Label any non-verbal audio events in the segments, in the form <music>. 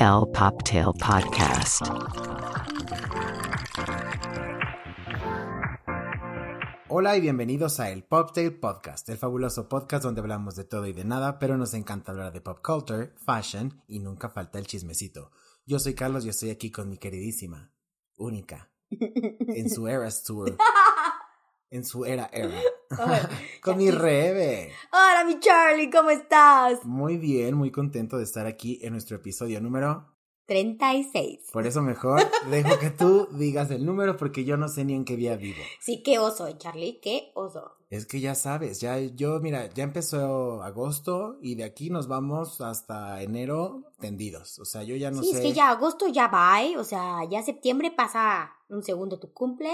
El Poptail Podcast. Hola y bienvenidos a el Poptail Podcast, el fabuloso podcast donde hablamos de todo y de nada, pero nos encanta hablar de pop culture, fashion y nunca falta el chismecito. Yo soy Carlos y estoy aquí con mi queridísima, única, en su <laughs> Eras Tour, <laughs> en su era era, <laughs> <laughs> con mi Rebe. Hola, mi Charlie, ¿cómo estás? Muy bien, muy contento de estar aquí en nuestro episodio número 36. Por eso mejor <laughs> dejo que tú digas el número porque yo no sé ni en qué día vivo. Sí, qué oso, Charlie, qué oso. Es que ya sabes, ya yo, mira, ya empezó agosto y de aquí nos vamos hasta enero tendidos. O sea, yo ya no sí, sé. es que ya agosto ya va, ¿eh? o sea, ya septiembre pasa un segundo tu cumple,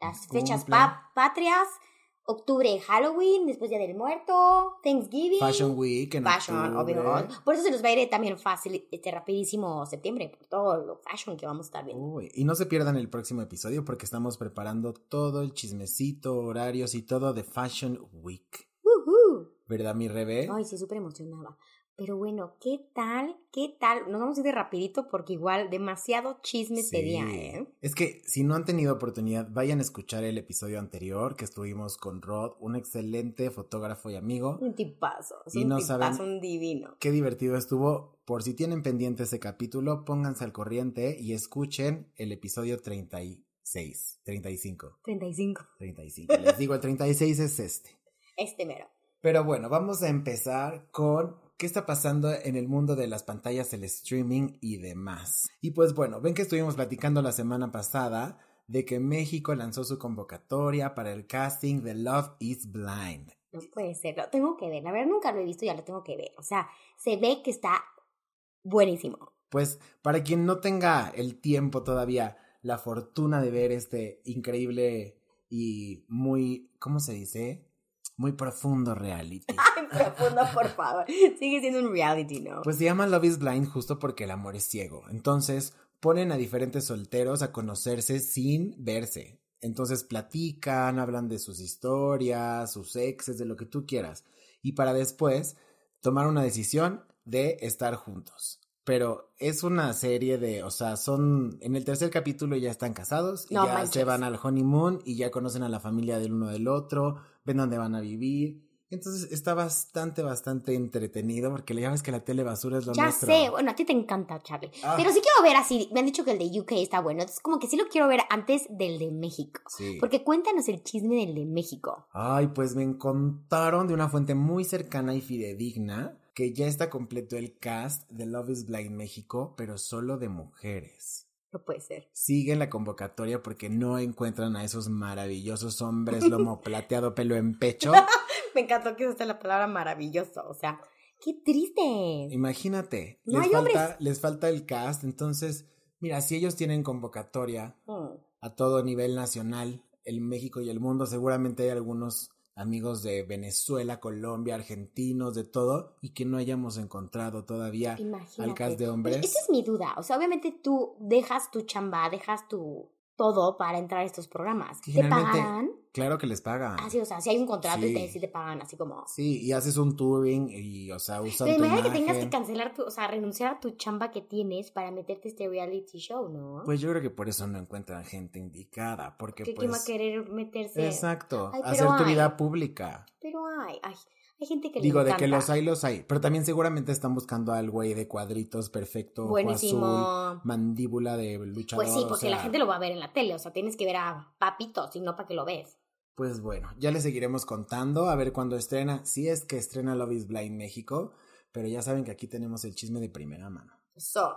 las Cumple. fechas pa- patrias, octubre Halloween, después Día del Muerto, Thanksgiving. Fashion Week en Fashion, obvio. Por eso se nos va a ir también fácil, este, rapidísimo septiembre, por todo lo fashion que vamos a estar viendo. Uy, y no se pierdan el próximo episodio porque estamos preparando todo el chismecito, horarios y todo de Fashion Week. ¿Verdad, mi Rebe? Ay, sí, súper emocionada. Pero bueno, ¿qué tal? ¿Qué tal? Nos vamos a ir de rapidito porque igual demasiado chisme Sí. sería, ¿eh? Es que si no han tenido oportunidad, vayan a escuchar el episodio anterior que estuvimos con Rod, un excelente fotógrafo y amigo. Un tipazo, es Y un no tipazo, saben- un divino. Qué divertido estuvo. Por si tienen pendiente ese capítulo, pónganse al corriente y escuchen el episodio 36, 35, 35. 35. Les digo, el 36 es este. <laughs> Este mero. Pero bueno, vamos a empezar con qué está pasando en el mundo de las pantallas, el streaming y demás. Y pues bueno, ven que estuvimos platicando la semana pasada de que México lanzó su convocatoria para el casting de Love is Blind. No puede ser, lo tengo que ver. La verdad nunca lo he visto, ya lo tengo que ver. O sea, se ve que está buenísimo. Pues para quien no tenga el tiempo todavía, la fortuna de ver este increíble y muy, ¿cómo se dice? Muy profundo reality. <laughs> Ay, profundo, por favor. Sigue siendo un reality, ¿no? Pues se llama Love is Blind justo porque el amor es ciego. Entonces ponen a diferentes solteros a conocerse sin verse. Entonces platican, hablan de sus historias, sus exes, de lo que tú quieras. Y para después tomar una decisión de estar juntos. Pero es una serie de, o sea, son, en el tercer capítulo ya están casados, y No ya manches. se van al honeymoon y ya conocen a la familia del uno del otro, ven dónde van a vivir. Entonces está bastante, bastante entretenido porque ya ves que la tele basura es lo ya nuestro. sé, bueno, a ti te encanta, Charlie. Ah. Pero sí quiero ver así. Me han dicho que el de UK está bueno. Entonces, como que sí lo quiero ver antes del de México. Sí. Porque cuéntanos el chisme del de México. Ay, pues me contaron de una fuente muy cercana y fidedigna que ya está completo el cast de Love is Blind México, pero solo de mujeres. No puede ser. Siguen la convocatoria porque no encuentran a esos maravillosos hombres lomo <laughs> plateado, pelo en pecho. <laughs> Me encantó que usaste la palabra maravilloso. O sea, qué triste. Imagínate, No les, hay falta, hombres. les falta el cast, entonces, mira, si ellos tienen convocatoria Mm. a todo nivel nacional, el México y el mundo, seguramente hay algunos amigos de Venezuela, Colombia, argentinos, de todo, y que no hayamos encontrado todavía Imagínate. al cast de hombres. Esa es mi duda. O sea, obviamente tú dejas tu chamba, dejas tu todo para entrar a estos programas. ¿Te pagan? Claro que les pagan. Ah, sí, o sea, si hay un contrato y te, sí te pagan así como... Sí, y haces un touring y, o sea, usan Pero tu imagínate que tengas que cancelar tu, o sea, renunciar a tu chamba que tienes para meterte este reality show, ¿no? Pues yo creo que por eso no encuentran gente indicada, porque que pues... quién va a querer meterse. Exacto, Ay, hacer tu hay. vida pública. Pero hay, hay, hay gente que Digo, le de que los hay, los hay. Pero también seguramente están buscando al güey de cuadritos perfecto, ojo Buenísimo. azul, mandíbula de luchador. Pues sí, o porque la gente lo va a ver en la tele, o sea, tienes que ver a papitos y no para que lo ves. Pues bueno, ya les seguiremos contando a ver cuándo estrena. Si es que estrena Love is Blind México, pero ya saben que aquí tenemos el chisme de primera mano. Eso.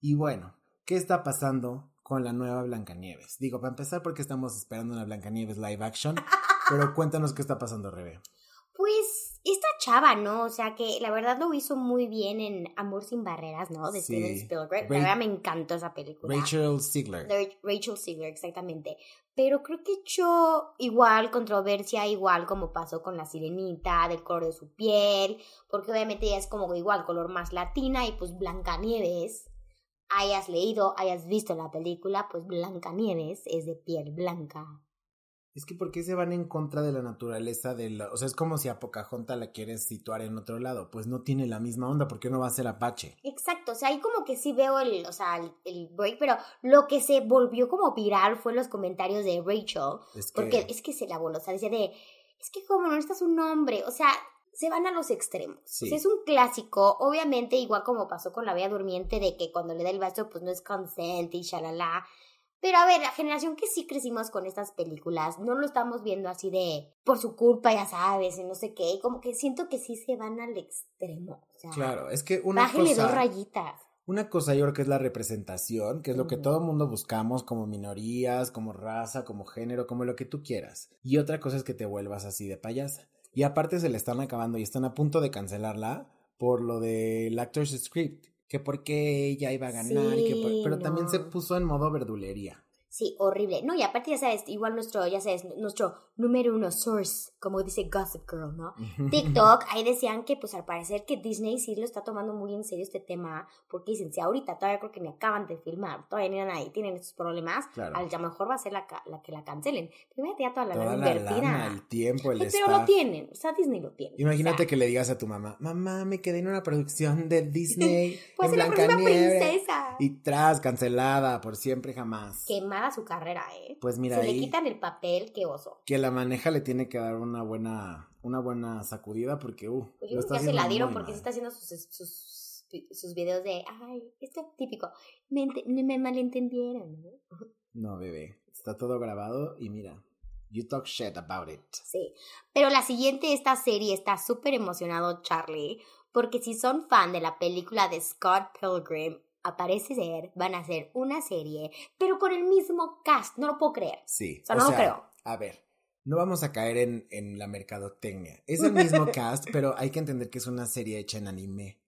Y bueno, ¿qué está pasando con la nueva Blancanieves? Digo, para empezar, porque estamos esperando una Blancanieves live action, <laughs> pero cuéntanos qué está pasando, Rebe. Pues esta chava, ¿no? O sea, que la verdad lo hizo muy bien en Amor sin Barreras, ¿no? De Sí. Steven Spielberg. La verdad me encantó esa película. Rachel Ziegler. Rachel Ziegler, exactamente. Pero creo que echó igual controversia, igual como pasó con la sirenita, del color de su piel, porque obviamente ella es como igual color más latina y pues Blancanieves, hayas leído, hayas visto la película, pues Blancanieves es de piel blanca. Es que ¿por qué se van en contra de la naturaleza de la... O sea, es como si a Pocahontas la quieres situar en otro lado. Pues no tiene la misma onda, ¿por qué no va a ser Apache? Exacto, o sea, ahí como que sí veo el, o sea, el, el break, pero lo que se volvió como viral fue los comentarios de Rachel, Es que... porque es que se la voló, o sea, decía de, es que como no necesitas un nombre, o sea, se van a los extremos. Sí. O sea, es un clásico, obviamente, igual como pasó con la Bella Durmiente, de que cuando le da el vaso, pues no es consent y shalala. Pero a ver, la generación que sí crecimos con estas películas, no lo estamos viendo así de por su culpa, ya sabes, y no sé qué, como que siento que sí se van al extremo. O sea, Claro, es que una bájale cosa... dos rayitas. Una cosa yo creo que es la representación, que es lo que todo el mundo buscamos como minorías, como raza, como género, como lo que tú quieras. Y otra cosa es que te vuelvas así de payasa. Y aparte se le están acabando y están a punto de cancelarla por lo del Actors Script, que porque ella iba a ganar, y que por- Sí, pero también se puso en modo verdulería. Sí, horrible. No, y aparte ya sabes, igual nuestro, ya sabes, nuestro número uno source, como dice Gossip Girl, ¿no? <laughs> TikTok, ahí decían que pues al parecer que Disney sí lo está tomando muy en serio este tema, porque dicen, si ahorita todavía creo que me acaban de filmar, todavía no nadie tienen estos problemas, Claro. a lo mejor va a ser la, la que la cancelen. Primero ya toda la Toda lana la invertida. lana, el tiempo, el Ay, pero lo tienen, o sea, Disney lo tiene. Imagínate o sea, que le digas a tu mamá, mamá, me quedé en una producción de Disney <laughs> Pues en la próxima princesa. Y tras, cancelada, por siempre jamás. Quemada su carrera, ¿eh? Pues mira Se le ahí, quitan el papel, qué oso. que la maneja le tiene que dar una buena, una buena sacudida porque, uh, Pues yo está ya se la dieron porque se está haciendo sus, sus, sus videos de, ay, esto es típico, me, me malentendieron, ¿no? No, bebé, está todo grabado y mira, you talk shit about it. Sí, pero la siguiente, esta serie, está súper emocionado Charlie, porque si son fan de la película de Scott Pilgrim, aparece ser, van a hacer una serie, pero con el mismo cast, no lo puedo creer. Sí, O sea, no lo creo. A ver, no vamos a caer en, en la mercadotecnia. Es el mismo <laughs> cast, pero hay que entender que es una serie hecha en anime.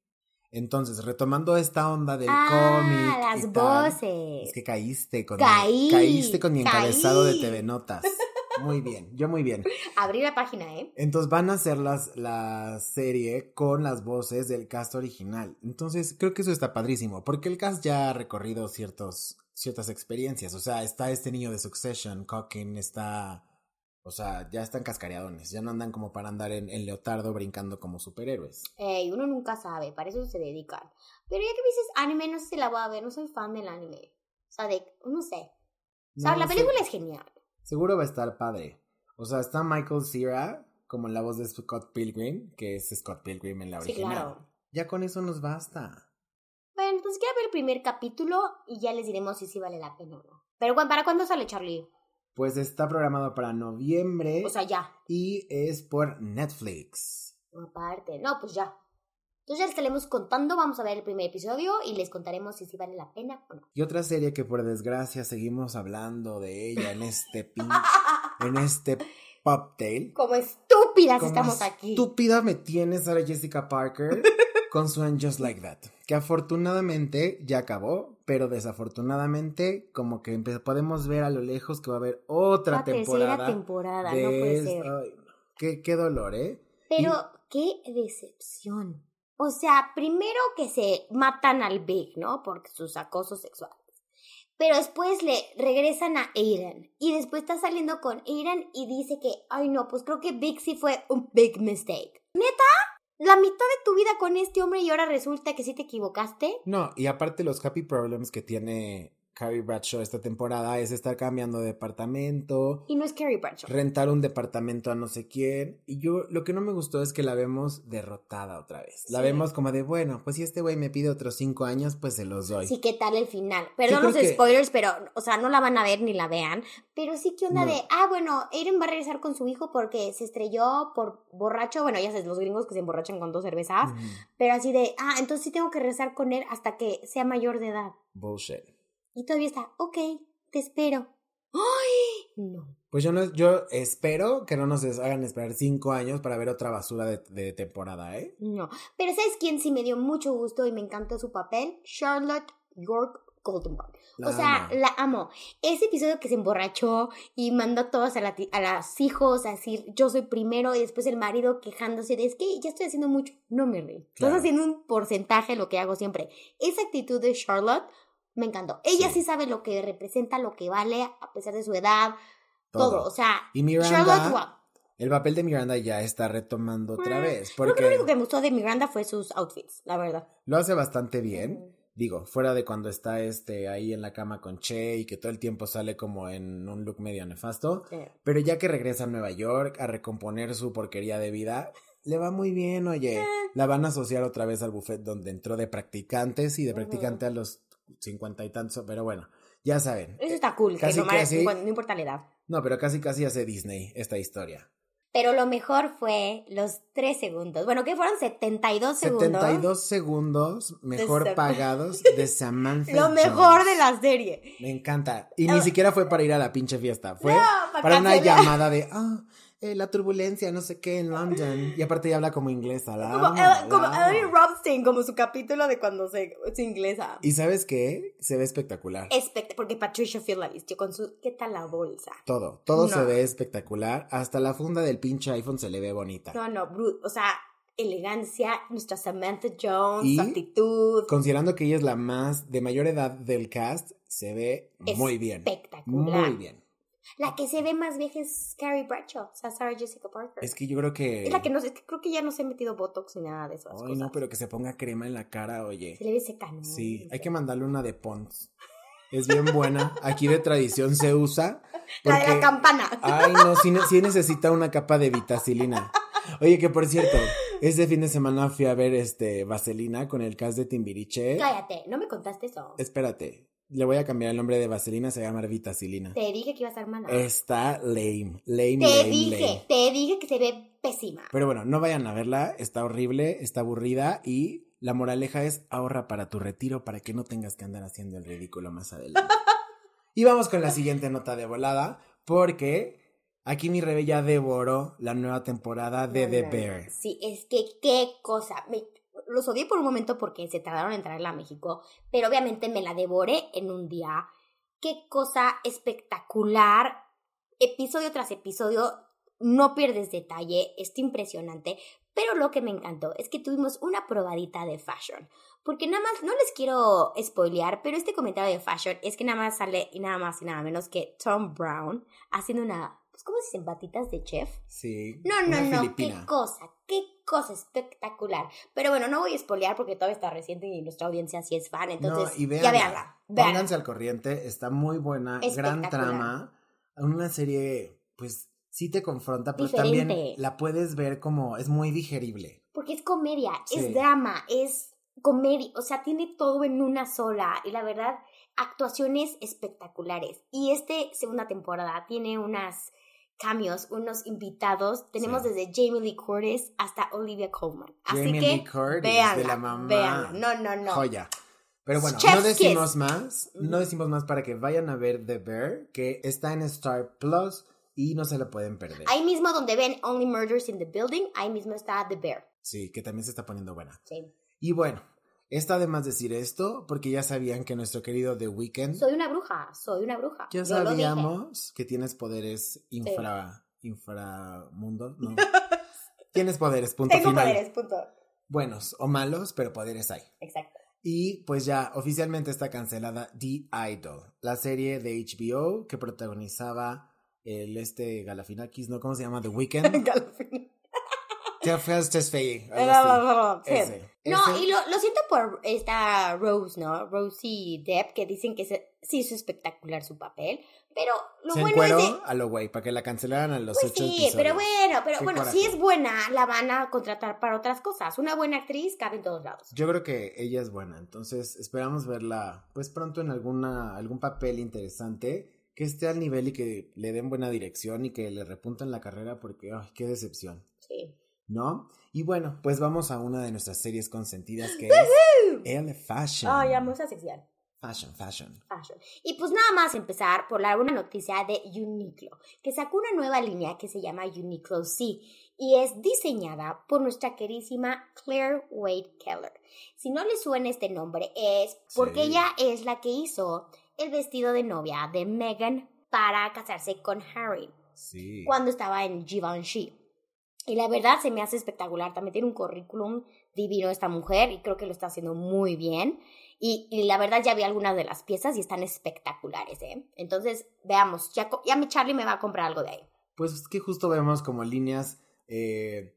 Entonces, retomando esta onda del ah, cómic. las y tal, voces. Es que caíste con Caí, mi, caíste con mi encabezado caí. de TV Notas. <laughs> Muy bien, yo muy bien. Abrí la página, ¿eh? Entonces van a hacer las, la serie con las voces del cast original. Entonces creo que eso está padrísimo, porque el cast ya ha recorrido ciertos, ciertas experiencias. O sea, está este niño de Succession, Cocken, está... O sea, ya están cascareadones, ya no andan como para andar en, en leotardo brincando como superhéroes. Ey, uno nunca sabe, para eso se dedican. Pero ya que me dices anime, no sé si la voy a ver, no soy fan del anime. O sea, de, no sé. O sea, No, la película es genial. Seguro va a estar padre. O sea, está Michael Cera como la voz de Scott Pilgrim, que es Scott Pilgrim en la Sí, original. claro. Ya con eso nos basta. Bueno, entonces quiero ver el primer capítulo y ya les diremos si sí vale la pena o no. Pero bueno, ¿para cuándo sale Charlie? Pues está programado para noviembre O sea, ya. y es por Netflix. Aparte, no, pues ya. Entonces ya les estaremos contando, vamos a ver el primer episodio y les contaremos si sí vale la pena o no. Y otra serie que por desgracia seguimos hablando de ella en este <laughs> pin, en este poptail. Como estúpidas Como estamos aquí. Estúpida me tiene Sarah Jessica Parker <laughs> con su And Just Like That. Que afortunadamente ya acabó, pero desafortunadamente como que podemos ver a lo lejos que va a haber otra la temporada. tercera temporada, de no puede ser. ay, qué, qué dolor, ¿eh? Pero qué decepción. O sea, primero que se matan al Big, ¿no? Por sus acosos sexuales. Pero después le regresan a Aiden. Y después está saliendo con Aiden y dice que, ay no, pues creo que Big sí fue un big mistake. ¿Neta? La mitad de tu vida con este hombre y ahora resulta que sí te equivocaste. No, y aparte los happy problems que tiene Carrie Bradshaw esta temporada es estar cambiando de departamento, Y no es Carrie Bradshaw. rentar un departamento a no sé quién. Y yo lo que no me gustó es que la vemos derrotada otra vez. La Sí. vemos como de, bueno, pues si este güey me pide otros cinco años, pues se los doy. Sí, ¿qué tal el final? Perdón los que- spoilers, pero, o sea, no la van a ver ni la vean. Pero sí que onda No. de, ah, bueno, Aiden va a regresar con su hijo porque se estrelló por borracho. Bueno, ya sabes, los gringos que se emborrachan con dos cervezas. Pero así de, ah, entonces sí tengo que regresar con él hasta que sea mayor de edad. Bullshit. Y todavía está, ok, te espero. ¡Ay! No. Pues yo, no, yo espero que no nos hagan esperar cinco años para ver otra basura de, de temporada, ¿eh? No. Pero ¿sabes quién sí me dio mucho gusto y me encantó su papel? Charlotte York Goldenberg. La o sea, amo. la amo. Ese episodio que se emborrachó y mandó a todos a, la a los hijos a decir yo soy primero y después el marido quejándose de es que ya estoy haciendo mucho. No me reí. Claro. Estás haciendo un porcentaje de lo que hago siempre. Esa actitud de Charlotte me encantó. Ella Sí. sí sabe lo que representa, lo que vale a pesar de su edad. todo. O sea, Y Miranda, el papel de Miranda ya está retomando otra Mm, vez. Creo que Porque lo único que me gustó de Miranda fue sus outfits, la verdad. lo hace bastante bien. Digo, fuera de cuando está este ahí en la cama con Che y que todo el tiempo sale como en un look medio nefasto. Sí. Pero ya que regresa a Nueva York a recomponer su porquería de vida, le va muy bien, oye. La van a asociar otra vez al buffet donde entró de practicantes y de practicante a los cincuenta y tantos, pero bueno, ya saben. Eso está cool, Casi que no, casi. no importa la edad. No, pero casi casi hace Disney esta historia. Pero lo mejor fue los tres segundos. Bueno, que fueron 72 segundos. 72 segundos mejor pagados <laughs> de Samantha Lo mejor Jones. de la serie. Me encanta. Y ni siquiera fue para ir a la pinche fiesta. Fue No, para una llamada de, ah, eh, la turbulencia, no sé qué, en London. Y aparte ya habla como inglesa. La Como, El- como la. Ellie Robstein, como su capítulo de cuando se, es inglesa. Y ¿sabes qué? Se ve espectacular. Espect porque Patricia Field la vistió con su... ¿Qué tal la bolsa? Todo, todo No. se ve espectacular. Hasta la funda del pinche iPhone se le ve bonita. No, no, bru- o sea, elegancia, nuestra Samantha Jones, Y- su actitud. Considerando que ella es la más de mayor edad del cast, se ve muy bien. Espectacular. Muy bien. La que se ve más vieja es Carrie Bradshaw, o sea, Sarah Jessica Parker. Es que yo creo que. Es la que no sé, es que creo que ya no se ha metido Botox ni nada de esas Ay, cosas. no, pero que se ponga crema en la cara, oye. Se le ve seca, ¿no? Sí, hay que mandarle una de Pons. Es bien buena. Aquí de tradición se usa. <laughs> La de porque- la campana. Ay, no, sí, sí necesita una capa de vitacilina. Oye, que por cierto, este fin de semana fui a ver este Vaselina con el cast de Timbiriche. Cállate, no me contaste eso. Espérate, le voy a cambiar el nombre de Vaselina, se llama Vitacilina. Te dije que iba a estar mala. Está lame, lame, te lame, dije, lame. te dije que se ve pésima. Pero bueno, no vayan a verla, está horrible, está aburrida y la moraleja es ahorra para tu retiro para que no tengas que andar haciendo el ridículo más adelante. <laughs> y vamos con la siguiente nota de volada, porque aquí mi Rebe ya devoró la nueva temporada de No, The no, no. Bear. Sí, es que qué cosa. Me- los odié por un momento porque se tardaron en traerla a México, pero obviamente me la devoré en un día. Qué cosa espectacular. Episodio tras episodio, no pierdes detalle, está impresionante. Pero lo que me encantó es que tuvimos una probadita de fashion. Porque nada más, no les quiero spoilear, pero este comentario de fashion es que nada más sale y nada más y nada menos que Tom Brown haciendo una, pues, ¿cómo se dicen? Batitas de chef. Sí. No, no, no, filipina. qué cosa, qué cosa espectacular. Pero bueno, no voy a espolear porque todavía está reciente y nuestra audiencia sí es fan, entonces no, y ya véanla. véanla. véanla. Pónganse al corriente, está muy buena, gran trama. Una serie, pues, sí te confronta, pero Diferente. también la puedes ver como, es muy digerible. Porque es comedia, Sí. es drama, es comedia, o sea, tiene todo en una sola y la verdad, actuaciones espectaculares. Y este segunda temporada tiene unas cambios, unos invitados. Tenemos Sí. desde Jamie Lee Curtis hasta Olivia Colman. Así Jamie que Lee Curtis, véanla, de la mamá. véanla. No, no, no. Joya. Pero bueno, Chef's no decimos kiss. más, no decimos más para que vayan a ver The Bear, que está en Star Plus y no se la pueden perder. Ahí mismo donde ven Only Murders in the Building, ahí mismo está The Bear. Sí, que también se está poniendo buena. Sí. Y bueno, está de más decir esto, porque ya sabían que nuestro querido The Weeknd, Soy una bruja, soy una bruja. ya Yo sabíamos que tienes poderes infra, inframundo, no. <laughs> tienes poderes, punto Tengo final. poderes, punto. Buenos o malos, pero poderes hay. Exacto. Y pues ya oficialmente está cancelada The Idol, la serie de HBO que protagonizaba el este Galafinakis, ¿no? ¿Cómo se llama? The Weeknd. <laughs> Te fey. algo así. Ese. No, Ese. y lo, lo siento por esta Rose, ¿no? Rosie Depp, que dicen que se, sí hizo espectacular su papel, pero lo Se bueno es de... a lo güey, para que la cancelaran a los Pues ocho sí, episodios. pero bueno, pero Qué bueno, coraje. si es buena, la van a contratar para otras cosas. Una buena actriz cabe en todos lados. Yo creo que ella es buena, entonces esperamos verla pues pronto en alguna algún papel interesante que esté al nivel y que le den buena dirección y que le repunten la carrera porque ay, qué decepción. Sí. ¿No? Y bueno, pues vamos a una de nuestras series consentidas que es L Fashion. Ay, esa sección. Fashion, fashion. Fashion. Y pues nada más empezar por la buena noticia de Uniqlo, que sacó una nueva línea que se llama Uniqlo C y es diseñada por nuestra querísima Claire Wade Keller. Si no le suena este nombre es porque Sí. ella es la que hizo el vestido de novia de Meghan para casarse con Harry Sí. cuando estaba en Givenchy. Y la verdad se me hace espectacular. También tiene un currículum divino esta mujer y creo que lo está haciendo muy bien. Y, y la verdad ya vi algunas de las piezas y están espectaculares, ¿eh? Entonces, veamos, ya, ya mi Charlie me va a comprar algo de ahí. Pues es que justo vemos como líneas, eh,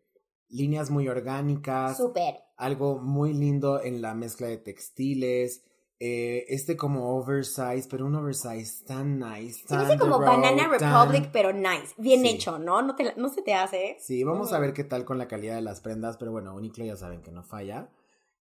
líneas muy orgánicas, Súper. algo muy lindo en la mezcla de textiles, eh, este como oversize, pero un oversize tan nice. Se tan me hace como road, Banana tan- Republic, pero nice. Bien Sí. hecho, ¿no? No, te no se te hace. Sí, vamos a Mm. ver qué tal con la calidad de las prendas, pero bueno, Uniqlo ya saben que no falla.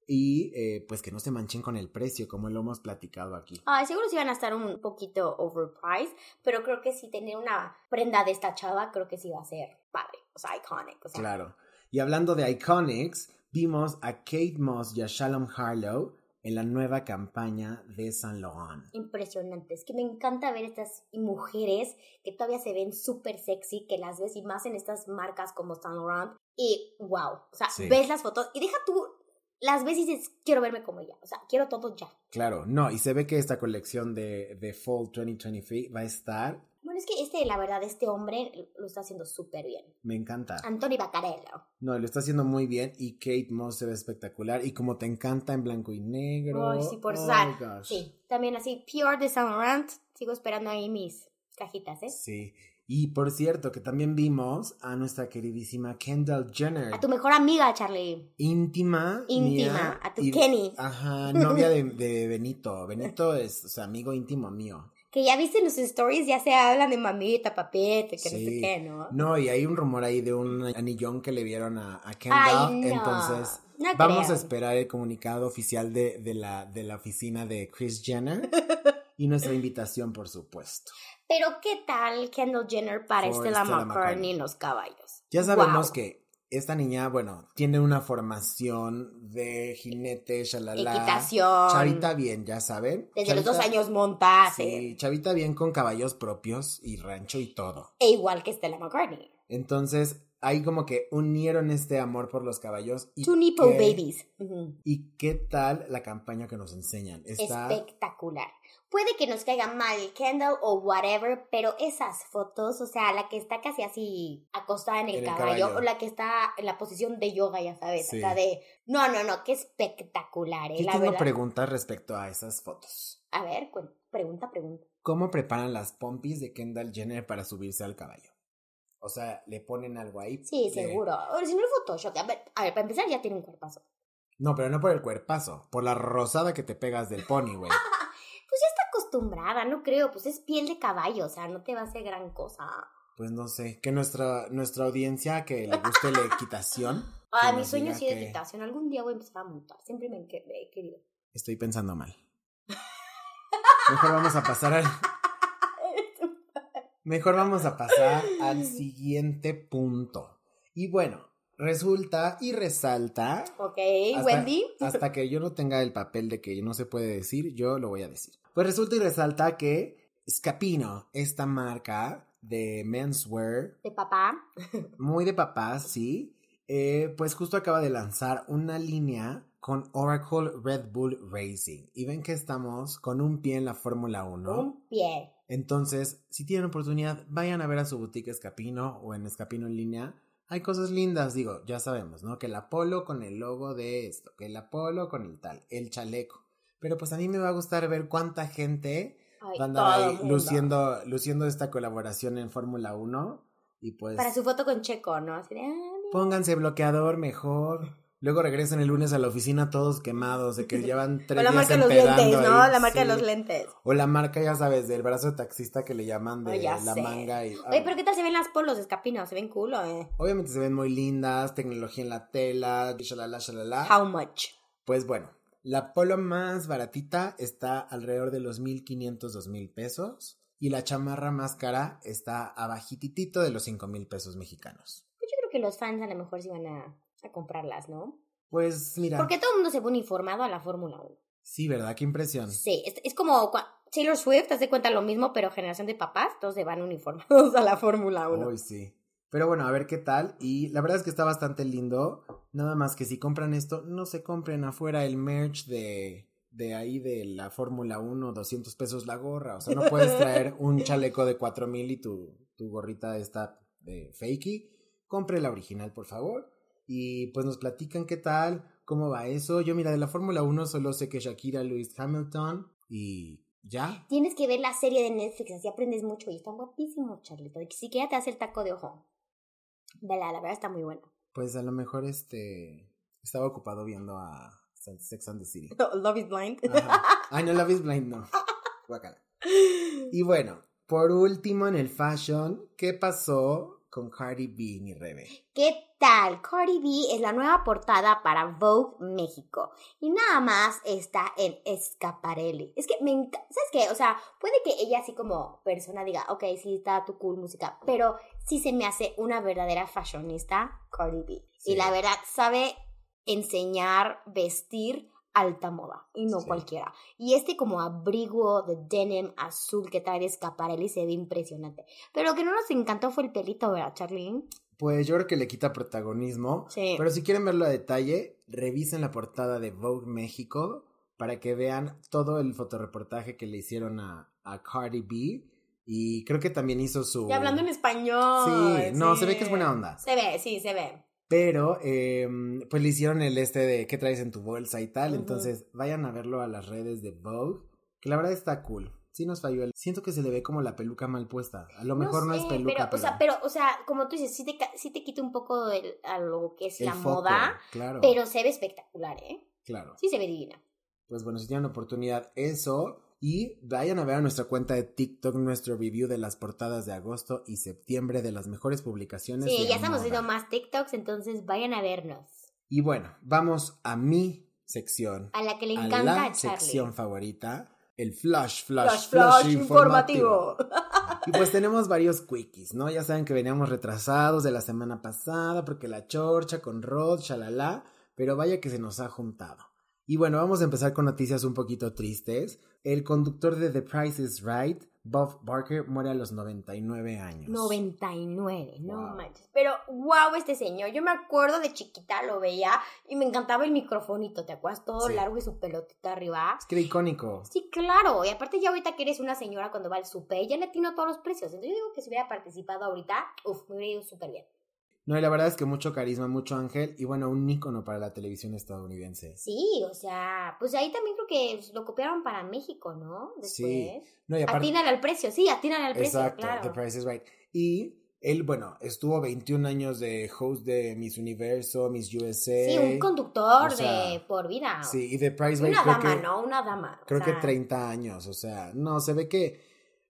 Y eh, pues que no se manchen con el precio, como lo hemos platicado aquí. Ay, seguro sí van a estar un poquito overpriced, pero creo que si tener una prenda de esta chava, creo que sí va a ser padre. O sea, iconic. O sea, Claro. Y hablando de Iconics, vimos a Kate Moss y a Shalom Harlow en la nueva campaña de Saint Laurent. impresionante. Es que me encanta ver estas mujeres que todavía se ven súper sexy, que las ves y más en estas marcas como Saint Laurent. Y wow, o sea, Sí. ves las fotos y deja tú, las ves y dices, quiero verme como ella. O sea, quiero todo ya. Claro, no, y se ve que esta colección de, de Fall 2023 va a estar, Bueno, es que este, la verdad, este hombre lo está haciendo súper bien. me encanta. Anthony Baccarello. No, lo está haciendo muy bien y Kate Moss se ve espectacular y como te encanta en blanco y negro. Ay, sí, por oh gosh. Sí, también así, Pure de Saint Laurent. Sigo esperando ahí mis cajitas, ¿eh? Sí. Y por cierto, que también vimos a nuestra queridísima Kendall Jenner. A tu mejor amiga, Charlie. íntima. Íntima, mía, a tu y- Kenny. Ajá, novia de, <laughs> de Benito. Benito es, o sea, amigo íntimo mío. Que ya viste en los stories, ya se hablan de mamita, papete, que no sé Sí. qué, ¿no? No, y hay un rumor ahí de un anillón que le vieron a, a Kendall. Ay, no. Entonces, No vamos creo. a esperar el comunicado oficial de, de, la, de la oficina de Chris Jenner. <laughs> y nuestra invitación, por supuesto. Pero ¿qué tal Kendall Jenner para Stella, Stella McCartney McCartney. en los caballos? Ya sabemos Wow. que esta niña, bueno, tiene una formación de jinete, shalala. Equitación. Chavita bien, ya saben. Desde los dos años montas. Sí, chavita bien con caballos propios y rancho y todo. E igual que Stella McCartney. Entonces, ahí como que unieron este amor por los caballos. Y Two Nipple qué- Babies. ¿Y qué tal la campaña que nos enseñan? Está... Espectacular. Puede que nos caiga mal Kendall o whatever, pero esas fotos, o sea, la que está casi así acostada en el, En el caballo, caballo. o la que está en la posición de yoga, ya sabes, Sí. acá de... No, no, no, qué espectacular, ¿eh? Yo La tengo verdad. preguntas respecto a esas fotos. A ver, pregunta, pregunta. ¿Cómo preparan las pompis de Kendall Jenner para subirse al caballo? O sea, ¿le ponen algo ahí? Sí, de- seguro. O si no el Photoshop. A ver, a ver, para empezar ya tiene un cuerpazo. No, pero no por el cuerpazo, por la rosada que te pegas del pony, güey. Acostumbrada, no creo. Pues es piel de caballo, o sea, no te va a hacer gran cosa. Pues no sé, que nuestra, nuestra audiencia que le guste la equitación. <laughs> Ah, mi sueño sí de que equitación. Algún día voy a empezar a montar. Siempre me, he querido. Estoy pensando mal. <laughs> Mejor vamos a pasar al. <laughs> Mejor vamos a pasar al siguiente punto. Y bueno, resulta y resalta. Ok, hasta- Wendy. Hasta que yo no tenga el papel de que no se puede decir, yo lo voy a decir. Pues resulta y resalta que Scapino, esta marca de menswear, De papá. muy de papás, sí, eh, pues justo acaba de lanzar una línea con Oracle Red Bull Racing. Y ven que estamos con un pie en la Fórmula 1. Un pie. Entonces, si tienen oportunidad, vayan a ver a su boutique Escapino o en Escapino en línea. Hay cosas lindas, digo, ya sabemos, ¿no? Que el Apolo con el logo de esto, que el Apolo con el tal, el chaleco. Pero pues a mí me va a gustar ver cuánta gente Ay, va a andar ahí luciendo, luciendo esta colaboración en Fórmula 1. Y pues Para su foto con Checo, ¿no? Así de, ah, pónganse bloqueador mejor. Luego regresen el lunes a la oficina todos quemados, de que <laughs> llevan tres Con la días marca de los lentes, ¿no? ahí, La marca de los lentes. O la marca, ya sabes, del brazo de taxista que le llaman de la sé. manga. Y, Oye, pero ¿qué tal se ven las polos de escapino? Se ven cool, ¿o eh? Obviamente se ven muy lindas, tecnología en la tela, shalala, shalala. How much? Pues bueno, la polo más baratita está alrededor de los 1500, 2000 pesos. Y la chamarra más cara está abajititito de los 5000 pesos mexicanos. Pues yo creo que los fans a lo mejor sí van a, a comprarlas, ¿no? Pues mira, Porque todo el mundo se ve uniformado a la Fórmula 1. sí, ¿verdad? Qué impresión. Sí, es, es como Taylor Swift, haz de cuenta lo mismo, pero generación de papás, todos se van uniformados a la Fórmula 1. Uy, sí. Pero bueno, a ver qué tal. Y la verdad es que está bastante lindo. Nada más que si compran esto, no se compren afuera el merch de, de ahí de la Fórmula 1, 200 pesos la gorra. O sea, no puedes traer un <laughs> chaleco de 4000 y tu, tu gorrita está de fakey. Compre la original, por favor. Y pues nos platican qué tal, cómo va eso. Yo, mira, de la Fórmula 1 solo sé que Shakira, Lewis Hamilton y ya. Tienes que ver la serie de Netflix, así aprendes mucho y está guapísimo, Charlito. Si siquiera te hace el taco de ojo. Vela, la verdad está muy buena. Pues a lo mejor este estaba ocupado viendo a Sex and the City. Love is Blind. Ajá. <laughs> Ay, no, Love is Blind, no. <laughs> Guácala. Y bueno, por último en el fashion, ¿qué pasó con Cardi B, mi Rebe? ¿Qué tal? Cardi B es la nueva portada para Vogue México. Y nada más está en Escaparelli. Es que me encanta. ¿Sabes qué? O sea, puede que ella así como persona diga, ok, sí está tu cool música. Pero sí se me hace una verdadera fashionista, Cardi B. Sí. Y la verdad sabe enseñar, vestir alta moda y no Sí. cualquiera. Y este como abrigo de denim azul que trae de Escaparelli se ve impresionante. Pero lo que no nos encantó fue el pelito, ¿verdad, Charlene? Pues yo creo que le quita protagonismo. Sí. Pero si quieren verlo a detalle, revisen la portada de Vogue México para que vean todo el fotoreportaje que le hicieron a, a Cardi B. Y creo que también hizo su... Hablando en español. Sí, no, se ve que es buena onda. Se ve, sí, se ve. Pero, eh, pues le hicieron el este de qué traes en tu bolsa y tal. Entonces, vayan a verlo a las redes de Vogue, que la verdad está cool. Sí nos falló el... Siento que se le ve como la peluca mal puesta. A lo mejor no, es peluca, pero, pero... O sea, pero, o sea, como tú dices, sí te, sí te quita un poco el- a lo que es el la foco, moda, Claro, pero se ve espectacular, ¿eh? claro. Sí se ve divina. Pues bueno, si tienen oportunidad, eso. Y vayan a ver a nuestra cuenta de TikTok nuestro review de las portadas de agosto y septiembre de las mejores publicaciones. Sí, de ya estamos haciendo más TikToks, entonces vayan a vernos. Y bueno, vamos a mi sección. A la que le a encanta la a Charlie. sección favorita, el flash, flash, Flash, flash, flash informativo. informativo. Y pues <laughs> tenemos varios quickies, ¿no? Ya saben que veníamos retrasados de la semana pasada porque la chorcha con Rod, shalala, pero vaya que se nos ha juntado. Y bueno, vamos a empezar con noticias un poquito tristes. El conductor de The Price is Right, Bob Barker, muere a los 99 años. 99, no Wow. manches. Pero wow, este señor. Yo me acuerdo de chiquita, lo veía y me encantaba el microfonito, ¿te acuerdas? Todo Sí. largo y su pelotita arriba. Es que era icónico. Sí, claro. Y aparte ya ahorita que eres una señora cuando va al súper, ya le atino todos los precios. Entonces yo digo que si hubiera participado ahorita, uff, me hubiera ido súper bien. No, y la verdad es que mucho carisma, mucho ángel y bueno, un ícono para la televisión estadounidense. Sí, o sea, pues ahí también creo que lo copiaron para México, ¿no? Después. Sí. No, y aparte... Atínale al precio, sí, atínale al precio, Exacto, claro. The Price is Right. Y él, bueno, estuvo 21 años de host de Miss Universo, Miss USA. Sí, un conductor o sea, de por vida. Sí, y The Price is Una Right creo dama, que, ¿no? Una dama. o creo que sea, 30 años, o sea, no, se ve que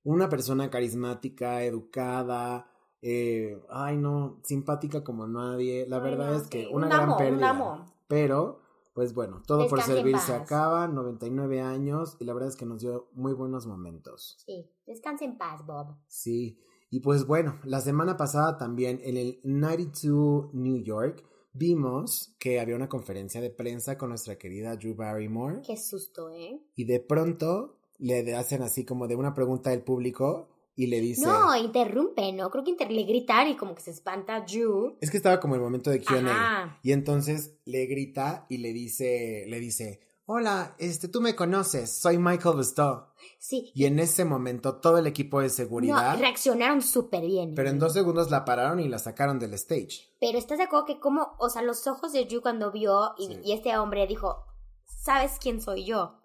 una persona carismática, educada, eh, ay no, simpática como nadie, la Ay, verdad no, es que sí, una un gran amo, un pérdida. amo. Pero, pues bueno, todo por Descanse en servir se acaba, 99 años, y la verdad es que nos dio muy buenos momentos. Sí, descanse en paz, Bob. Sí, y pues bueno, la semana pasada también en el 92 New York vimos que había una conferencia de prensa con nuestra querida Drew Barrymore Qué susto, ¿eh? y de pronto le hacen así como de una pregunta del público y le dice... No, interrumpe, ¿no? Creo que inter le gritar y como que se espanta Drew. Es que estaba como el momento de Q&A y entonces le grita y le dice, le dice, hola, este, tú me conoces, soy Michael Bustow. Sí. Y en ese momento todo el equipo de No, seguridad, reaccionaron súper bien. pero en dos segundos la pararon y la sacaron del stage. Pero estás de acuerdo que como, o sea, los ojos de Drew cuando vio y, Sí. y este hombre dijo, ¿sabes quién soy yo?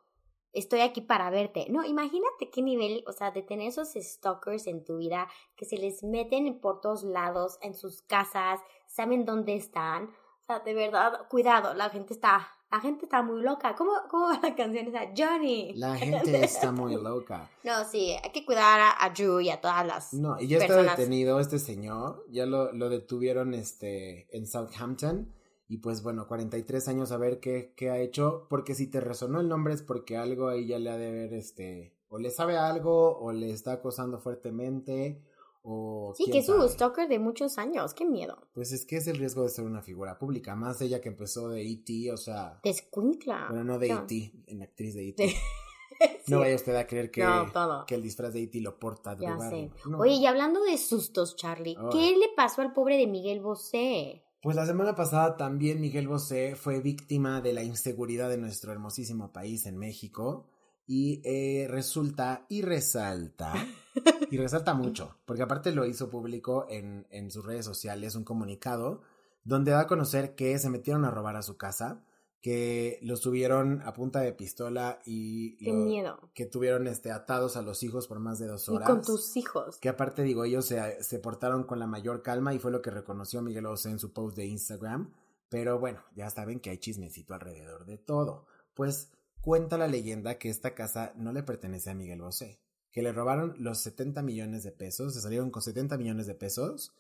Estoy aquí para verte. No, imagínate qué nivel, o sea, de tener esos stalkers en tu vida que se les meten por todos lados, en sus casas, saben dónde están. O sea, de verdad, cuidado, la gente está, la gente está muy loca. ¿Cómo, cómo va la canción esa? Johnny. La <laughs> gente está muy loca. No, sí, hay que cuidar a, a Drew y a todas las No, y ya está detenido este señor, ya lo, lo detuvieron este, en Southampton. Y pues bueno, 43 años a ver qué, qué ha hecho, porque si te resonó el nombre es porque algo ahí ya le ha de ver, este, o le sabe algo, o le está acosando fuertemente, o... Sí, que es sabe. stalker de muchos años, qué miedo. Pues es que es el riesgo de ser una figura pública, más ella que empezó de E.T., o sea... Descuincla. Bueno, no de. E.T., en actriz de E.T. De- <laughs> No vaya usted a creer que, No, que el disfraz de E.T. lo porta. No. Oye, y hablando de sustos, Charlie. ¿qué le pasó al pobre de Miguel Bosé? Pues la semana pasada también Miguel Bosé fue víctima de la inseguridad de nuestro hermosísimo país en México y eh, resulta y resalta, <laughs> y resalta mucho, porque aparte lo hizo público en, en sus redes sociales, un comunicado donde da a conocer que se metieron a robar a su casa, que los subieron a punta de pistola y Qué lo- miedo. que tuvieron este atados a los hijos por más de dos Y horas. con tus hijos. Que aparte, digo, ellos se, se portaron con la mayor calma y fue lo que reconoció Miguel Bosé en su post de Instagram. Pero bueno, ya saben que hay chismecito alrededor de todo. Pues cuenta la leyenda que esta casa no le pertenece a Miguel Bosé. Que le robaron los 70 millones de pesos, se salieron con 70 millones de pesos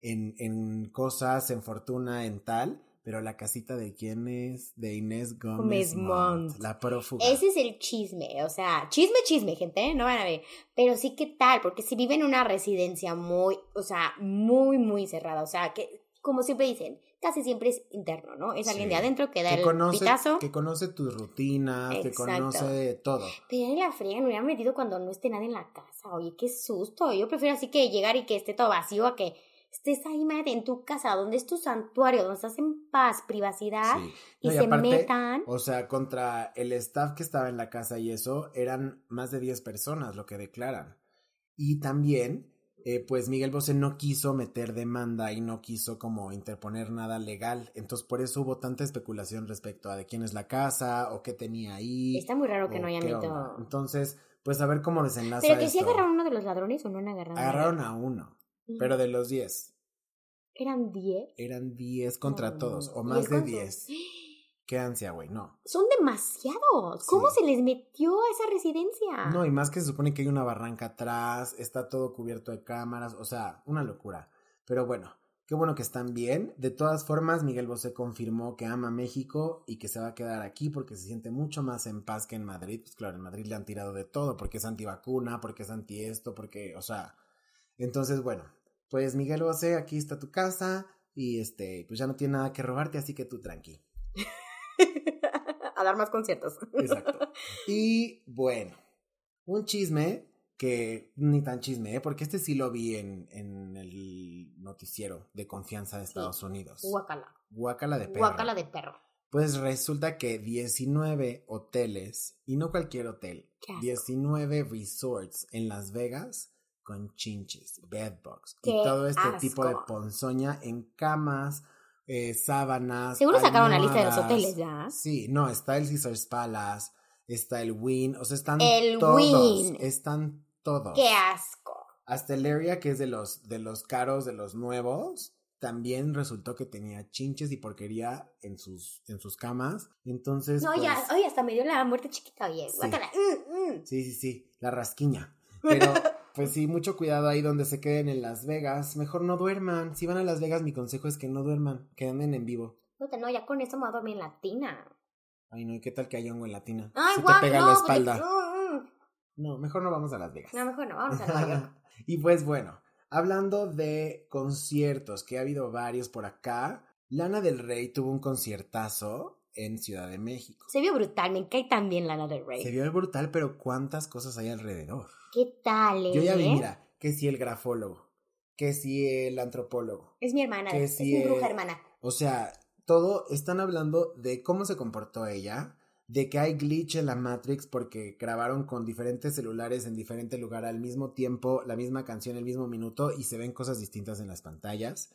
en, en cosas, en fortuna, en tal. Pero la casita de quién es? De Inés Gómez Gómez Montt, Montt. la prófuga. Ese es el chisme, o sea, chisme, chisme, gente, ¿eh? no van a ver. Pero sí, ¿qué tal? Porque si vive en una residencia muy, o sea, muy, muy cerrada, o sea, que, como siempre dicen, casi siempre es interno, ¿no? Es alguien Sí. de adentro que da que el conoce, pitazo. que conoce tus rutinas, que conoce todo. Pero en la fría me hubieran metido cuando no esté nadie en la casa. Oye, qué susto. Yo prefiero así que llegar y que esté todo vacío a que estés ahí, madre, en tu casa, donde es tu santuario, donde estás en paz, privacidad, Sí. y No, se aparte, metan. O sea, contra el staff que estaba en la casa y eso, eran más de 10 personas lo que declaran. Y también, eh, pues Miguel Bosé no quiso meter demanda y no quiso como interponer nada legal. Entonces, por eso hubo tanta especulación respecto a de quién es la casa o qué tenía ahí. Está muy raro que no hayan metido. Entonces, pues a ver cómo desenlaza Pero que sí agarraron uno de los ladrones o no han agarrado. a? Agarraron a uno, Pero de los 10. Eran 10. Eran 10 contra No, todos, o más de con su- 10. Qué ansia, güey, no. Son demasiados. ¿Cómo Sí. se les metió a esa residencia? No, y más que se supone que hay una barranca atrás, está todo cubierto de cámaras, o sea, una locura. Pero bueno, qué bueno que están bien. De todas formas, Miguel Bosé confirmó que ama México y que se va a quedar aquí porque se siente mucho más en paz que en Madrid. Pues claro, en Madrid le han tirado de todo, porque es antivacuna, porque es anti esto, porque, o sea. Entonces, bueno, pues Miguel Bosé, aquí está tu casa y este, pues ya no tiene nada que robarte, así que tú tranqui. <laughs> a dar más conciertos. Exacto. Y bueno, un chisme que ni tan chisme, ¿eh? porque este sí lo vi en, en el noticiero de confianza de Estados Unidos. Guacala. Guácala de perro. Guacala de perro. Pues resulta que 19 hoteles, y no cualquier hotel, Qué asco. 19 resorts en Las Vegas con chinches, bedbugs y todo este asco. tipo de ponzoña en camas, eh, sábanas. Seguro sacaron la lista de los hoteles, ¿ya? Sí, no, está el Caesars Palace, está el Wynn, o sea, están El todos, Wynn. están todos. Qué asco. Hasta el area que es de los de los caros, de los nuevos, también resultó que tenía chinches y porquería en sus en sus camas. Entonces, No, pues, ya, oye, hasta me dio la muerte chiquita, oye. Sí. Mm, mm. Sí, sí, sí, la rasquiña. Pero, pues sí, mucho cuidado ahí donde se queden en Las Vegas. Mejor no duerman. Si van a Las Vegas, mi consejo es que no duerman, que anden en vivo. Puta, no, ya con eso me voy a dormir en la tina. Ay, no, ¿y qué tal que hay hongo en latina? Ay, Se guau, te pega no, la espalda. Mm, mm. No, mejor no vamos a Las Vegas. No, mejor no, vamos a Nueva York. <laughs> y pues bueno, hablando de conciertos, que ha habido varios por acá, Lana del Rey tuvo un conciertazo en Ciudad de México. Se vio brutal, me cae tan bien Lana del Rey. Se vio brutal, pero ¿cuántas cosas hay alrededor? ¿Qué tal, eh? Yo ya vi, mira, que si el grafólogo, que si el antropólogo. Es mi hermana, Que es sí, mi bruja eh, hermana. O sea, todo están hablando de cómo se comportó ella, de que hay glitch en la Matrix porque grabaron con diferentes celulares en diferente lugar al mismo tiempo la misma canción el mismo minuto y se ven cosas distintas en las pantallas.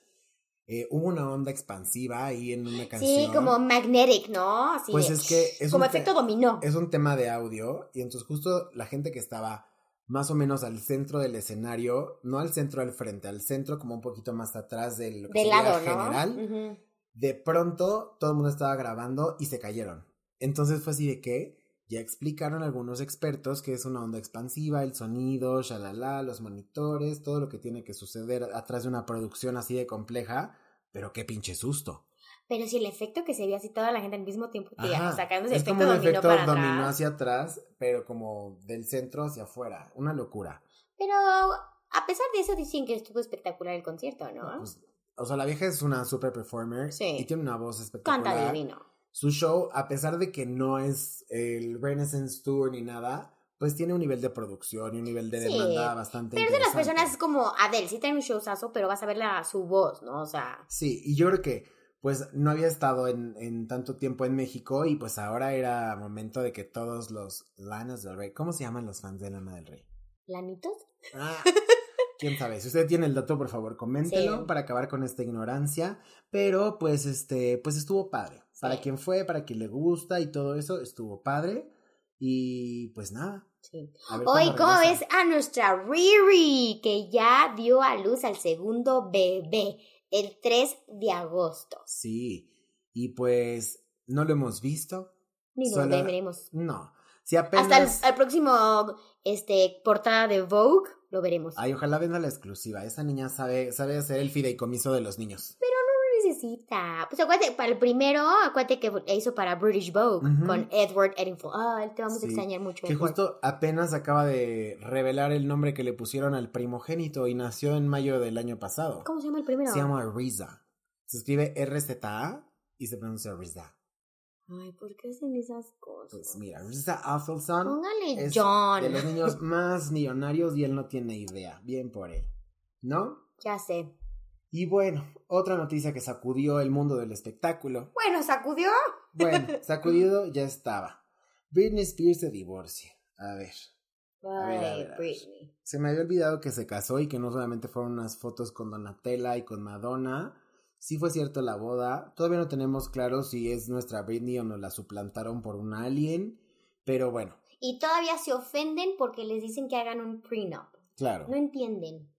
Eh, hubo una onda expansiva ahí en una canción. Sí, como magnetic, ¿no? Así Pues de- es que es como efecto dominó. es un tema de audio y entonces justo la gente que estaba más o menos al centro del escenario, no al centro al frente, al centro como un poquito más atrás del lo que De sería lado, ¿no? general, de pronto todo el mundo estaba grabando y se cayeron. Entonces fue así de que ya explicaron algunos expertos que es una onda expansiva, el sonido, shalala, los monitores, todo lo que tiene que suceder atrás de una producción así de compleja, pero qué pinche susto. Pero si el efecto que se vio así toda la gente al mismo tiempo, tía, Ajá, sacando ese es efecto como dominó efecto para dominó atrás. hacia atrás, pero como del centro hacia afuera, una locura. Pero a pesar de eso dicen que estuvo espectacular el concierto, ¿no? Pues, o sea, la vieja es una super performer Sí. y tiene una voz espectacular. Canta divino. Su show, a pesar de que no es el Renaissance Tour ni nada, pues tiene un nivel de producción y un nivel de Sí, demanda bastante Pero es de las personas como Adele, sí trae un showzazo, pero vas a ver la, su voz, ¿no? O sea, Sí, y yo creo que pues no había estado en, en tanto tiempo en México y pues ahora era momento de que todos los Lanas del Rey, ¿cómo se llaman los fans de Lana del Rey? ¿lanitos? Ah, quién sabe. Si usted tiene el dato, por favor, coméntelo Sí. para acabar con esta ignorancia. Pero, pues, este, pues estuvo padre. Para Sí. quien fue, para quien le gusta y todo eso, estuvo padre. Y pues nada. Sí. Hoy, ¿cómo ves a nuestra Riri? Que ya dio a luz al segundo bebé el 3 de agosto. Sí. Y pues, no lo hemos visto. Ni lo Solo- veremos. No. Si apenas. Hasta el, el próximo este, portada de Vogue lo veremos. Ay, ojalá venda la exclusiva. Esa niña sabe, sabe hacer el fideicomiso de los niños. No Pues acuérdate, para el primero, acuérdate que hizo para British Vogue con Edward Eddingfield. Ah, te vamos Sí, a extrañar mucho. Que Edward. justo apenas acaba de revelar el nombre que le pusieron al primogénito y nació en mayo del año pasado. ¿Cómo se llama el primero? Se llama Riza. Se escribe R-Z-A y se pronuncia Riza. Ay, ¿por qué hacen esas cosas? Pues mira, Riza Athelson Póngale es John. de los niños <laughs> más millonarios y él no tiene idea. Bien por él. ¿No? Ya sé. Y bueno, otra noticia que sacudió el mundo del espectáculo. Bueno, sacudió. Bueno, <laughs> sacudido ya estaba. Britney Spears se divorcia. A ver. ver, a ver, a ver. Britney. Se me había olvidado que se casó y que no solamente fueron unas fotos con Donatella y con Madonna. Sí fue cierto la boda. Todavía no tenemos claro si es nuestra Britney o nos la suplantaron por un alien. Pero bueno, Y todavía se ofenden porque les dicen que hagan un prenup. claro. No entienden.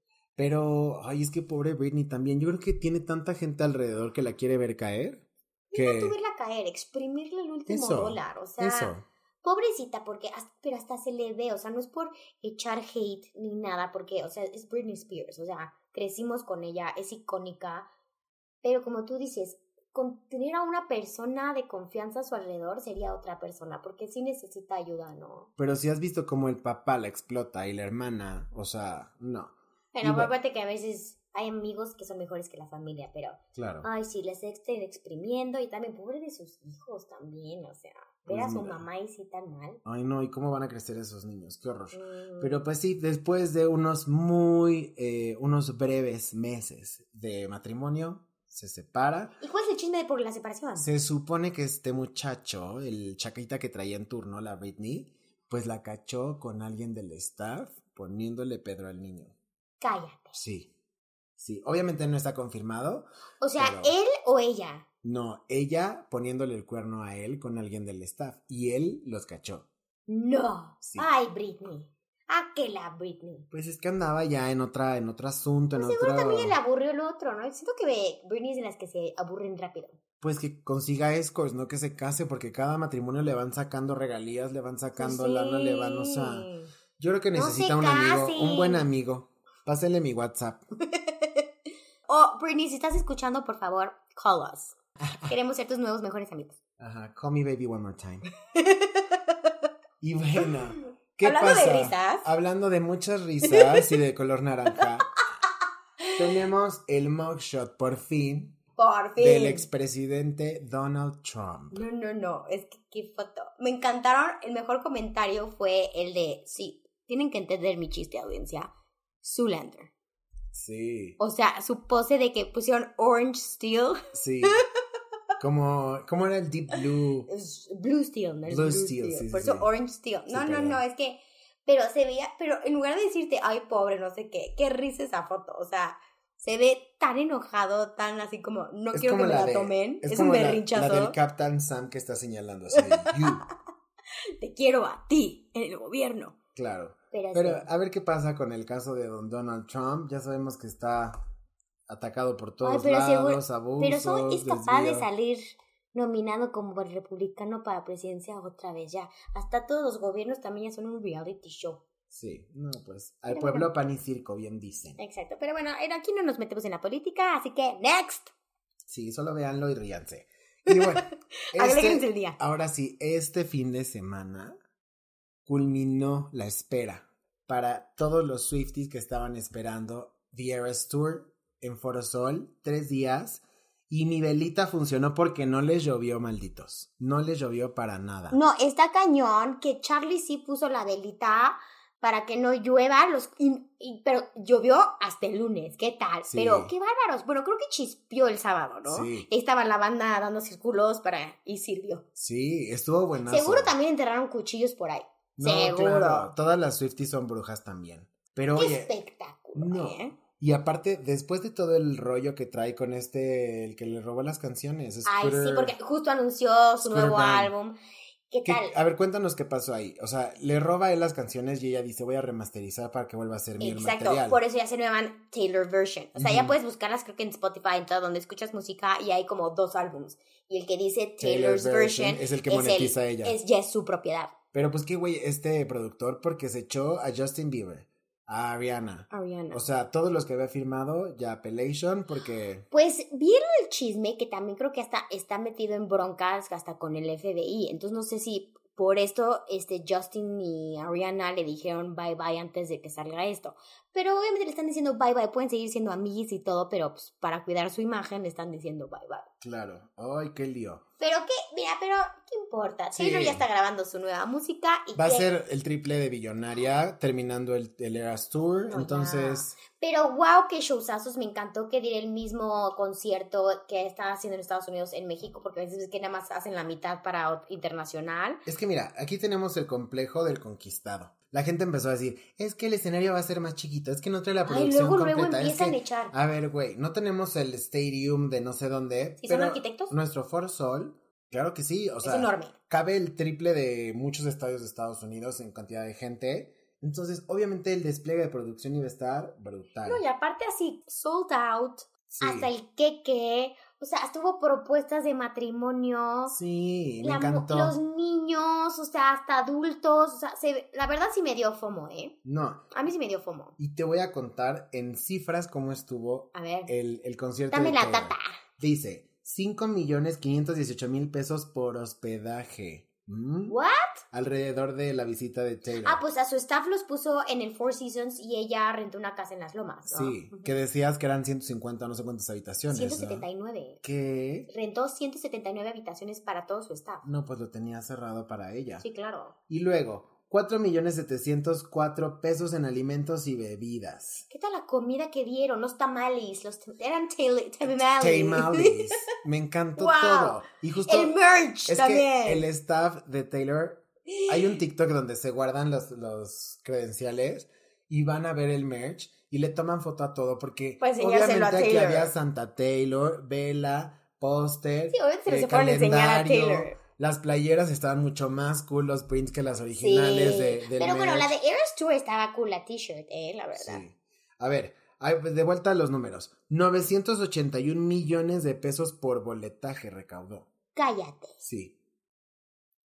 Pero, ay, es que pobre Britney también. Yo creo que tiene tanta gente alrededor que la quiere ver caer. Que... No verla caer, exprimirle el último Eso, dólar. O sea, Eso. pobrecita, porque hasta, pero hasta se le ve. O sea, no es por echar hate ni nada, porque, o sea, es Britney Spears. O sea, crecimos con ella, es icónica. Pero como tú dices, con tener a una persona de confianza a su alrededor sería otra persona, porque sí necesita ayuda, ¿no? Pero si has visto cómo el papá la explota y la hermana, o sea, no. Bueno. aparte que a veces hay amigos que son mejores que la familia, pero Claro. Ay, sí, les estén exprimiendo y también pobre de sus hijos también, o sea, ver a Pues su mira. mamá y sí tan mal. Ay, no, ¿y cómo van a crecer esos niños? Qué horror. Mm, Pero pues sí, después de unos muy, eh, unos breves meses de matrimonio, se separa. ¿Y cuál es el chisme de por la separación? Se supone que este muchacho, el chaquita que traía en turno, la Britney, pues la cachó con alguien del staff poniéndole Pedro al niño. Cállate. Sí, sí, obviamente no está confirmado. O sea, Pero- él o ella. No, ella poniéndole el cuerno a él con alguien del staff y él los cachó. No. Sí. Ay, Britney. Ah, que la Britney. Pues es que andaba ya en otra, en otro asunto, en Pues seguro otro. también le aburrió el otro, ¿no? Siento que Britney es de las que se aburren rápido. Pues que consiga escorts, no que se case, porque cada matrimonio le van sacando regalías, le van sacando Pues lana, le van, o sea. Yo creo que necesita un amigo, un buen amigo. Pásenle mi WhatsApp. <laughs> Oh, Britney, si estás escuchando, por favor, call us. <laughs> Queremos ser tus nuevos mejores amigos. Ajá, call me baby one more time. <laughs> Y bueno, ¿qué Hablando de risas. Hablando de muchas risas y de color naranja. tenemos el mugshot, por fin, Por fin. del expresidente Donald Trump. No, no, no, es que qué foto. Me encantaron, el mejor comentario fue el de, sí, tienen que entender mi chiste, audiencia. Zoolander. Sí, O sea, su pose de que pusieron Orange Steel. <laughs> sí. Como, ¿Cómo era el Deep Blue? Blue Steel, ¿no? Es Blue Steel, sí, Por sí, eso sí. Orange Steel. No, no, no, es que, pero se veía, pero en lugar de decirte, ay, pobre, no sé qué, qué risa esa foto. O sea, se ve tan enojado, tan así como, no Es quiero que me la, de- tomen. Es, un como la- berrinchazo. La, del Captain Sam que está señalando así. <laughs> Te quiero a ti, en el gobierno. Claro. Pero, Pero sí. a ver qué pasa con el caso de don Donald Trump. Ya sabemos que está atacado por todos Ay, pero seguro- lados, abusos, Pero son, es capaz de salir nominado como el republicano para presidencia otra vez ya. Hasta todos los gobiernos también ya son un reality show. Sí, no, pues al Pero pueblo bueno. pan y circo, bien dicen. Exacto. Pero bueno, en- aquí no nos metemos en la política, así que next. Sí, solo véanlo y ríanse. Y bueno, <laughs> este, el día. ahora sí, este fin de semana culminó la espera para todos los Swifties que estaban esperando The Eras Tour en Forosol, tres días. Y mi velita funcionó porque no les llovió, malditos. No les llovió para nada. No, está cañón que Charlie sí puso la velita para que no llueva, los, y- y- pero llovió hasta el lunes, ¿qué tal? Sí. Pero qué bárbaros. Bueno, creo que chispió el sábado, ¿no? Sí. Estaba la banda dando círculos para y sirvió. Sí, estuvo buenazo. Seguro también enterraron cuchillos por ahí. No, Seguro. claro, todas las Swifties son brujas también. Pero Qué oye, espectáculo. No. ¿eh? Y aparte, después de todo el rollo que trae con este, el que le robó las canciones, Ay, sí, porque justo anunció su Scooter nuevo álbum. ¿Qué ¿Qué- tal? a ver, cuéntanos qué pasó ahí. O sea, le roba él las canciones y ella dice, voy a remasterizar para que vuelva a ser mi Exacto, material. por eso ya se llaman Taylor Version. O sea, ya puedes buscarlas creo que en Spotify, en todo donde escuchas música, y hay como dos álbums. Y el que dice Taylor's, Version, es el que monetiza ella. Es, ya es su propiedad. Pero pues qué güey, este productor, porque se echó a Justin Bieber, a Ariana. Ariana. O sea, todos los que había firmado, ya Appellation, porque... Pues vieron el chisme que también creo que hasta está metido en broncas hasta con el FBI. Entonces no sé si por esto este Justin y Ariana le dijeron bye bye antes de que salga esto. Pero obviamente le están diciendo bye bye, pueden seguir siendo amiguis y todo, pero pues, para cuidar su imagen le están diciendo bye bye. Claro. Ay, qué lío. Pero qué, mira, pero ¿qué importa? Sí. Taylor ya está grabando su nueva música y Va a ser el triple de billonaria terminando el, el Eras Tour. No, entonces, Pero wow, qué showzazos, me encantó que diera el mismo concierto que está haciendo en Estados Unidos en México, porque a veces es que nada más hacen la mitad para internacional. es que mira, aquí tenemos el complejo del conquistado. La gente empezó a decir, es que el escenario va a ser más chiquito, es que no trae la Ay, producción luego, luego completa. es empiezan que- a echar. A ver, güey, no tenemos el stadium de no sé dónde. ¿Y son arquitectos? Nuestro Foro Sol, claro que sí, o sea, es enorme. cabe el triple de muchos estadios de Estados Unidos en cantidad de gente. Entonces, obviamente, el despliegue de producción iba a estar brutal. No, y aparte así, sold out, Sí. hasta el queque, o sea, hasta hubo propuestas de matrimonio. Sí, me la encantó. los niños, o sea, hasta adultos, o sea, se- la verdad sí me dio fomo, ¿eh? No, A mí sí me dio fomo. y te voy a contar en cifras cómo estuvo A ver, el, el concierto. dame de la tata. Dice, 5 millones 518 mil pesos por hospedaje. ¿Mm? ¿What? Alrededor de la visita de Taylor. Ah, pues a su staff los puso en el Four Seasons y ella rentó una casa en Las Lomas, ¿no? Sí, que decías que eran 150 no sé cuántas habitaciones. ¿no? 179. ¿Qué? Rentó 179 habitaciones para todo su staff. No, pues lo tenía cerrado para ella. Sí, claro. Y luego, 4 millones 704 pesos en alimentos y bebidas. ¿Qué tal la comida que dieron? Los tamales, los eran tamales. <laughs> Me encantó Wow. todo. Y justo El merch es también. que el staff de Taylor, hay un TikTok donde se guardan los, los credenciales y van a ver el merch y le toman foto a todo porque Para enseñárselo a obviamente aquí había Santa Taylor, vela, póster, Sí, obviamente se eh, los fueron a enseñar a. Taylor. Las playeras estaban mucho más cool, los prints que las originales Sí. de, del Pero bueno, la de Eras Tour estaba cool, la t-shirt, eh, la verdad. Sí. A ver, pues, de vuelta a los números. 981 millones de pesos por boletaje recaudó. Cállate. Sí.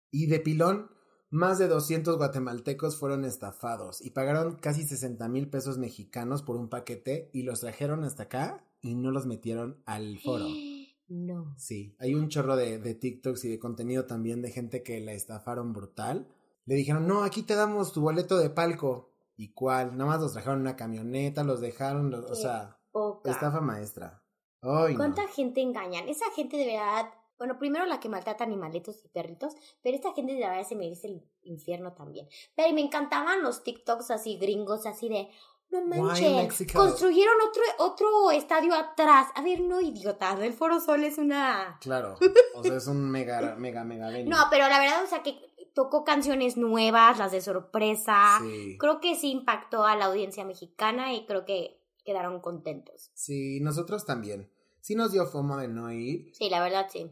Y de pilón, más de 200 guatemaltecos fueron estafados y pagaron casi 60 mil pesos mexicanos por un paquete y los trajeron hasta acá y no los metieron al foro. <gasps> <gasps> <gasps> No. Sí, hay un chorro de, de TikToks y de contenido también de gente que la estafaron brutal. Le dijeron, no, aquí te damos tu boleto de palco. ¿Y cuál? Nada más los trajeron en una camioneta, los dejaron, los- o sea, Poca. estafa maestra. Ay, no. ¿Cuánta gente engañan? Esa gente de verdad. Bueno, primero la que maltrata animalitos y perritos, pero esta gente de verdad se merece el infierno también. Pero me encantaban los TikToks así gringos, así de. No manches, construyeron otro, otro estadio atrás. A ver, no, idiotas, el Foro Sol es una... Claro, o sea, es un mega, mega, mega <laughs> venue. No, pero la verdad, o sea, que tocó canciones nuevas, las de sorpresa. Sí. Creo que sí impactó a la audiencia mexicana y creo que quedaron contentos. Sí, nosotros también. Sí nos dio fomo de no ir, Sí, la verdad, sí.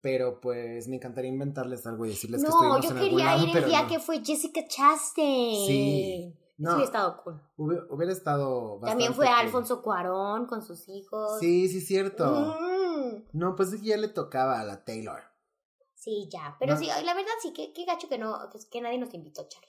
pero pues me encantaría inventarles algo y decirles que No, estuvimos yo en algún quería lado, ir el día no. que fue Jessica Chastain. Sí. No, Sí, hubiera estado cool. hubiera, hubiera estado También bastante fue cool. Alfonso Cuarón con sus hijos. Sí, sí, cierto. Mm. No, pues es que ya le tocaba a la Taylor. Sí, ya. Pero No. sí, la verdad sí, qué, qué gacho que no, que, que nadie nos invitó, Charlie.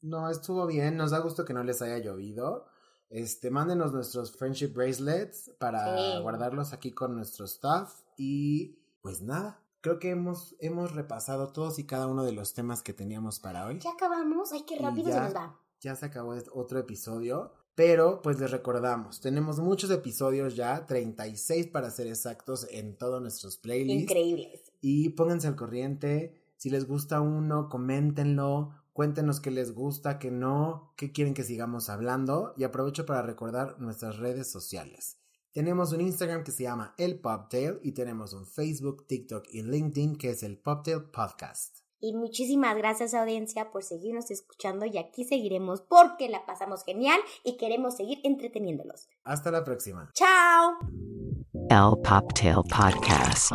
No, estuvo bien, nos da gusto que no les haya llovido. Este, mándenos nuestros friendship bracelets para Sí. guardarlos aquí con nuestro staff y pues nada, creo que hemos hemos repasado todos y cada uno de los temas que teníamos para hoy. Ya acabamos. Ay, qué rápido se nos va. Ya se acabó este otro episodio, pero pues les recordamos, tenemos muchos episodios ya, 36 para ser exactos en todos nuestros playlists. Increíbles. Y pónganse al corriente. Si les gusta uno, coméntenlo. Cuéntenos qué les gusta, qué no, qué quieren que sigamos hablando. Y aprovecho para recordar nuestras redes sociales. Tenemos un Instagram que se llama El Poptail y tenemos un Facebook, TikTok y LinkedIn que es el Poptail Podcast. Y muchísimas gracias audiencia por seguirnos escuchando y aquí seguiremos porque la pasamos genial y queremos seguir entreteniéndolos. Hasta la próxima. Chao. El Poptail Podcast.